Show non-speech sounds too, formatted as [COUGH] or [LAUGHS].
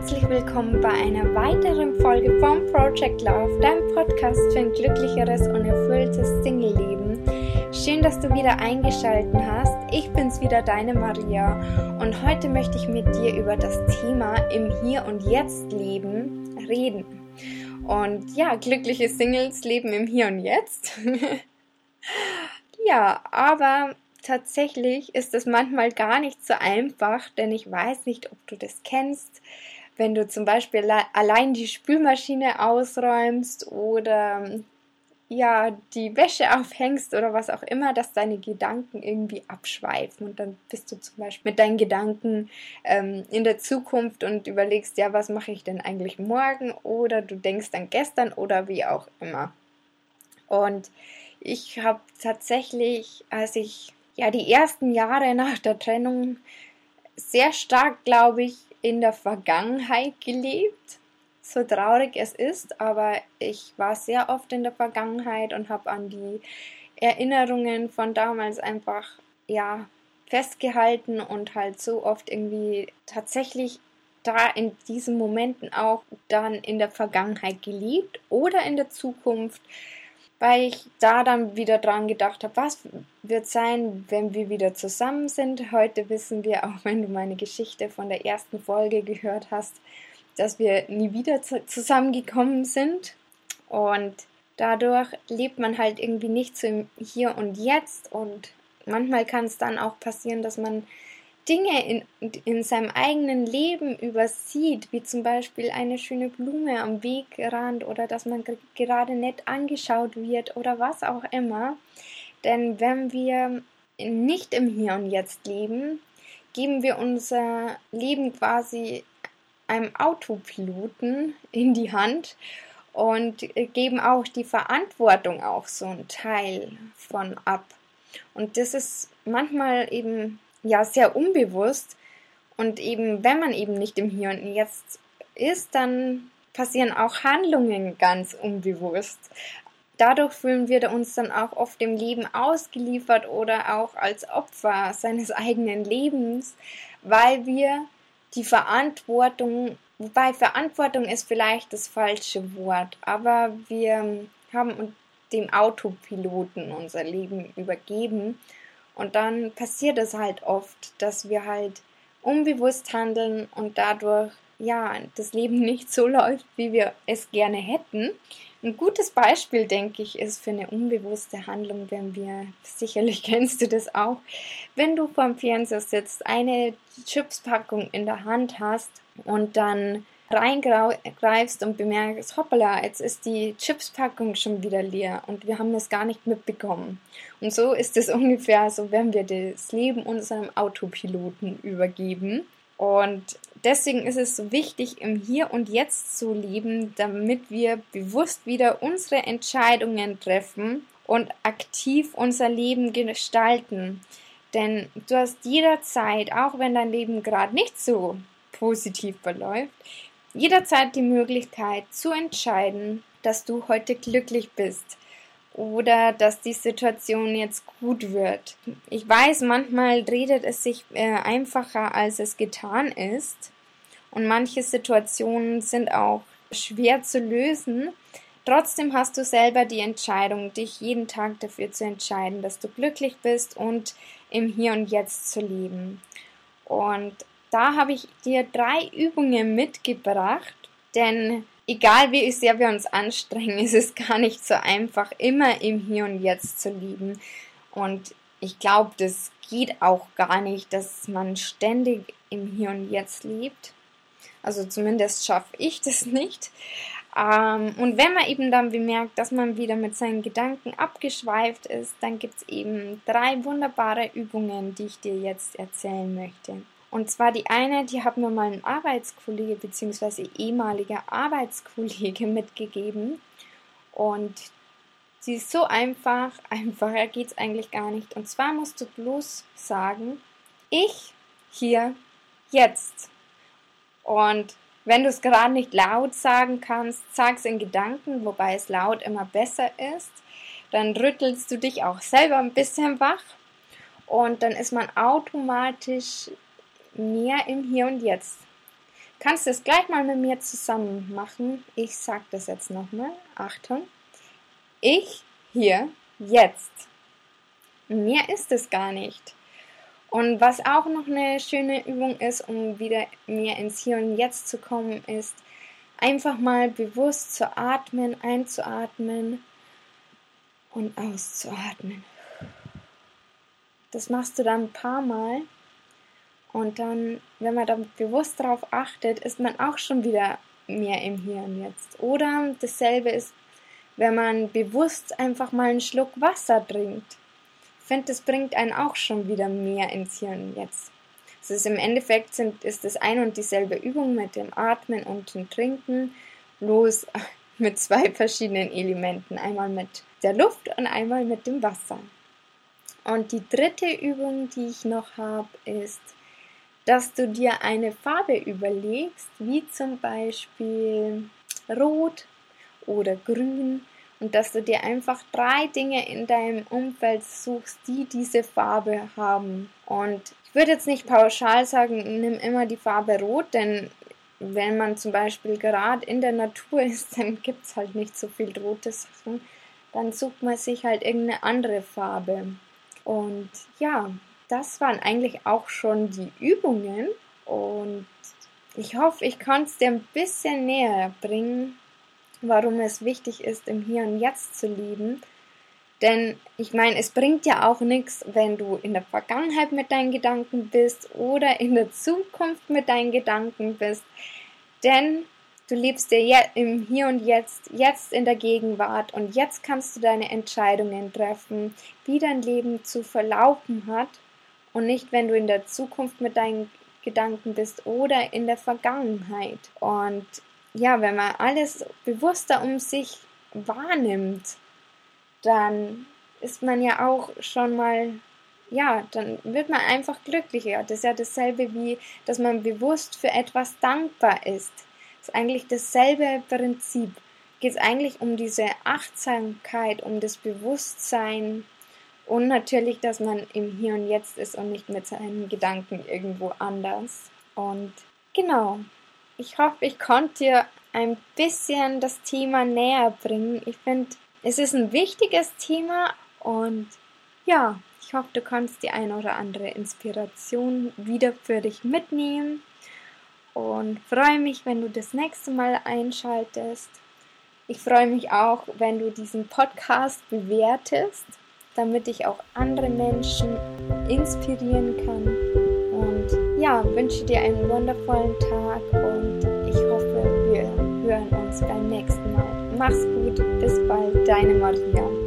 herzlich willkommen bei einer weiteren Folge vom Project Love, deinem Podcast für ein glücklicheres und erfülltes Single-Leben. Schön, dass du wieder eingeschaltet hast. Ich bin's wieder, deine Maria, und heute möchte ich mit dir über das Thema im Hier und Jetzt Leben reden. Und ja, glückliche Singles leben im Hier und Jetzt. [LAUGHS] ja, aber tatsächlich ist es manchmal gar nicht so einfach, denn ich weiß nicht, ob du das kennst. Wenn du zum Beispiel allein die Spülmaschine ausräumst oder ja, die Wäsche aufhängst oder was auch immer, dass deine Gedanken irgendwie abschweifen und dann bist du zum Beispiel mit deinen Gedanken ähm, in der Zukunft und überlegst, ja, was mache ich denn eigentlich morgen oder du denkst an gestern oder wie auch immer. Und ich habe tatsächlich, als ich ja, die ersten Jahre nach der Trennung sehr stark, glaube ich, in der Vergangenheit gelebt. So traurig es ist, aber ich war sehr oft in der Vergangenheit und habe an die Erinnerungen von damals einfach, ja, festgehalten und halt so oft irgendwie tatsächlich da in diesen Momenten auch dann in der Vergangenheit geliebt oder in der Zukunft weil ich da dann wieder dran gedacht habe, was wird sein, wenn wir wieder zusammen sind. Heute wissen wir, auch [LAUGHS] wenn du meine Geschichte von der ersten Folge gehört hast, dass wir nie wieder zusammengekommen sind. Und dadurch lebt man halt irgendwie nicht so im Hier und Jetzt. Und manchmal kann es dann auch passieren, dass man Dinge in, in seinem eigenen Leben übersieht, wie zum Beispiel eine schöne Blume am Wegrand oder dass man gerade nett angeschaut wird oder was auch immer. Denn wenn wir nicht im Hier und Jetzt leben, geben wir unser Leben quasi einem Autopiloten in die Hand und geben auch die Verantwortung auch so einen Teil von ab. Und das ist manchmal eben ja sehr unbewusst. Und eben, wenn man eben nicht im Hier und Jetzt ist, dann passieren auch Handlungen ganz unbewusst. Dadurch fühlen wir uns dann auch oft dem Leben ausgeliefert oder auch als Opfer seines [LAUGHS] eigenen Lebens, weil wir die Verantwortung, wobei Verantwortung ist vielleicht das falsche Wort, aber wir haben dem Autopiloten unser Leben übergeben und dann passiert es halt oft, dass wir halt unbewusst handeln und dadurch ja das Leben [LAUGHS] nicht so läuft, wie wir es gerne hätten. Ein gutes Beispiel, denke ich, ist für eine unbewusste Handlung, wenn wir, sicherlich [LAUGHS] kennst du das auch, wenn du vorm Fernseher sitzt, eine Chipspackung in der Hand hast und dann reingreifst und bemerkst, hoppala, jetzt ist die Chipspackung schon wieder leer und wir haben das gar nicht mitbekommen. Und so ist es [LAUGHS] ungefähr so, wenn wir das Leben unserem Autopiloten übergeben. Und deswegen ist es so wichtig, im Hier und Jetzt zu leben, damit wir bewusst wieder unsere Entscheidungen treffen und aktiv unser Leben gestalten. Denn du hast jederzeit, auch wenn dein Leben gerade nicht so positiv verläuft, jederzeit die Möglichkeit zu entscheiden, dass du heute glücklich bist oder dass die Situation jetzt gut wird. Ich weiß, manchmal redet es sich äh, einfacher, als es getan ist und manche Situationen sind auch schwer zu lösen. Trotzdem hast du selber die Entscheidung, dich jeden Tag dafür zu entscheiden, dass du glücklich bist und im Hier und Jetzt zu leben. Und da habe ich dir drei Übungen mitgebracht, denn egal wie sehr wir uns anstrengen, ist es gar nicht so einfach, immer im Hier und Jetzt zu lieben. Und ich glaube, das geht auch gar nicht, dass man ständig im Hier und Jetzt lebt. Also zumindest schaffe ich das nicht. Ähm, und wenn man eben dann bemerkt, dass man wieder mit seinen Gedanken abgeschweift ist, dann gibt es eben drei wunderbare Übungen, die ich dir jetzt erzählen möchte. Und zwar die eine, die hat mir mal ein Arbeitskollege bzw. ehemaliger Arbeitskollege [LAUGHS] mitgegeben. Und sie ist so einfach, [LAUGHS] einfacher geht es eigentlich gar nicht. Und zwar musst du bloß sagen, ich hier jetzt. Und wenn du es gerade nicht laut sagen kannst, sag es in Gedanken, wobei es laut immer besser ist. Dann rüttelst du dich auch selber ein bisschen wach und dann ist man automatisch mehr im Hier und Jetzt. kannst es gleich mal mit mir zusammen machen. Ich sag das jetzt nochmal. Achtung. Ich hier jetzt. Mehr ist es gar nicht. Und was auch noch eine schöne Übung ist, um wieder mehr ins Hier und Jetzt zu kommen, ist einfach mal bewusst zu atmen, einzuatmen und auszuatmen. Das machst du dann ein paar Mal und dann, wenn man dann bewusst darauf achtet, ist man auch schon wieder mehr im Hier und Jetzt. Oder dasselbe ist, wenn man bewusst einfach mal einen Schluck Wasser trinkt. Ich finde, das bringt einen auch schon wieder mehr ins Hier und Jetzt. Es ist im Endeffekt sind, ist das ein und dieselbe Übung mit dem Atmen und dem Trinken, bloß [LAUGHS] mit zwei verschiedenen Elementen. Einmal mit der Luft und einmal mit dem Wasser. Und die dritte Übung, die ich noch habe, ist, dass du dir eine Farbe überlegst, wie zum Beispiel Rot oder Grün, und dass du dir einfach drei Dinge in deinem Umfeld suchst, die diese Farbe haben. Und ich würde jetzt nicht pauschal sagen, nimm immer die Farbe Rot, denn wenn man zum Beispiel gerade in der Natur ist, [LAUGHS] dann gibt es halt nicht so viel rote Sachen. Dann sucht man sich halt irgendeine andere Farbe. Und ja, das waren eigentlich auch schon die Übungen. Und ich hoffe, ich kann es dir ein bisschen näher bringen, warum es wichtig ist, im Hier und Jetzt zu leben. Denn ich meine, es bringt ja auch nichts, wenn du in der Vergangenheit mit deinen Gedanken bist oder in der Zukunft mit deinen Gedanken bist. Denn du lebst dir im Hier und Jetzt, jetzt in der Gegenwart und jetzt kannst du deine Entscheidungen treffen, wie dein Leben zu verlaufen hat und nicht, wenn du in der Zukunft mit deinen Gedanken bist oder in der Vergangenheit. Und ja, wenn man alles bewusster um sich wahrnimmt, dann ist man ja auch schon mal, ja, dann wird man einfach glücklicher. Das ist ja dasselbe wie, dass man bewusst für etwas dankbar ist. Das ist eigentlich dasselbe Prinzip. Geht es eigentlich um diese Achtsamkeit, um das Bewusstsein und natürlich, dass man im Hier und Jetzt ist und nicht mit seinen Gedanken irgendwo anders. Und genau, ich hoffe, ich konnte dir ein bisschen das Thema näher bringen. Ich finde, es ist ein wichtiges Thema und ja, ich hoffe, du kannst die eine oder andere Inspiration wieder für dich mitnehmen und freue mich, wenn du das nächste Mal einschaltest. Ich freue mich auch, wenn du diesen Podcast bewertest, damit ich auch andere Menschen inspirieren kann. Und ja, wünsche dir einen wundervollen Tag und ich hoffe, wir hören uns beim nächsten Mal. Mach's gut, bis bald, deine Maria.